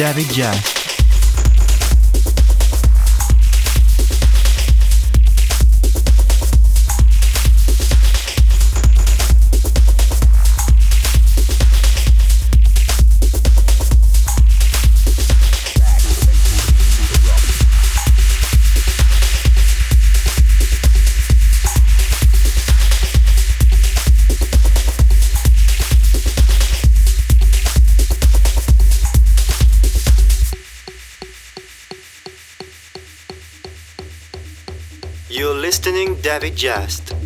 David Jazz. David Just.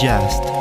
Listening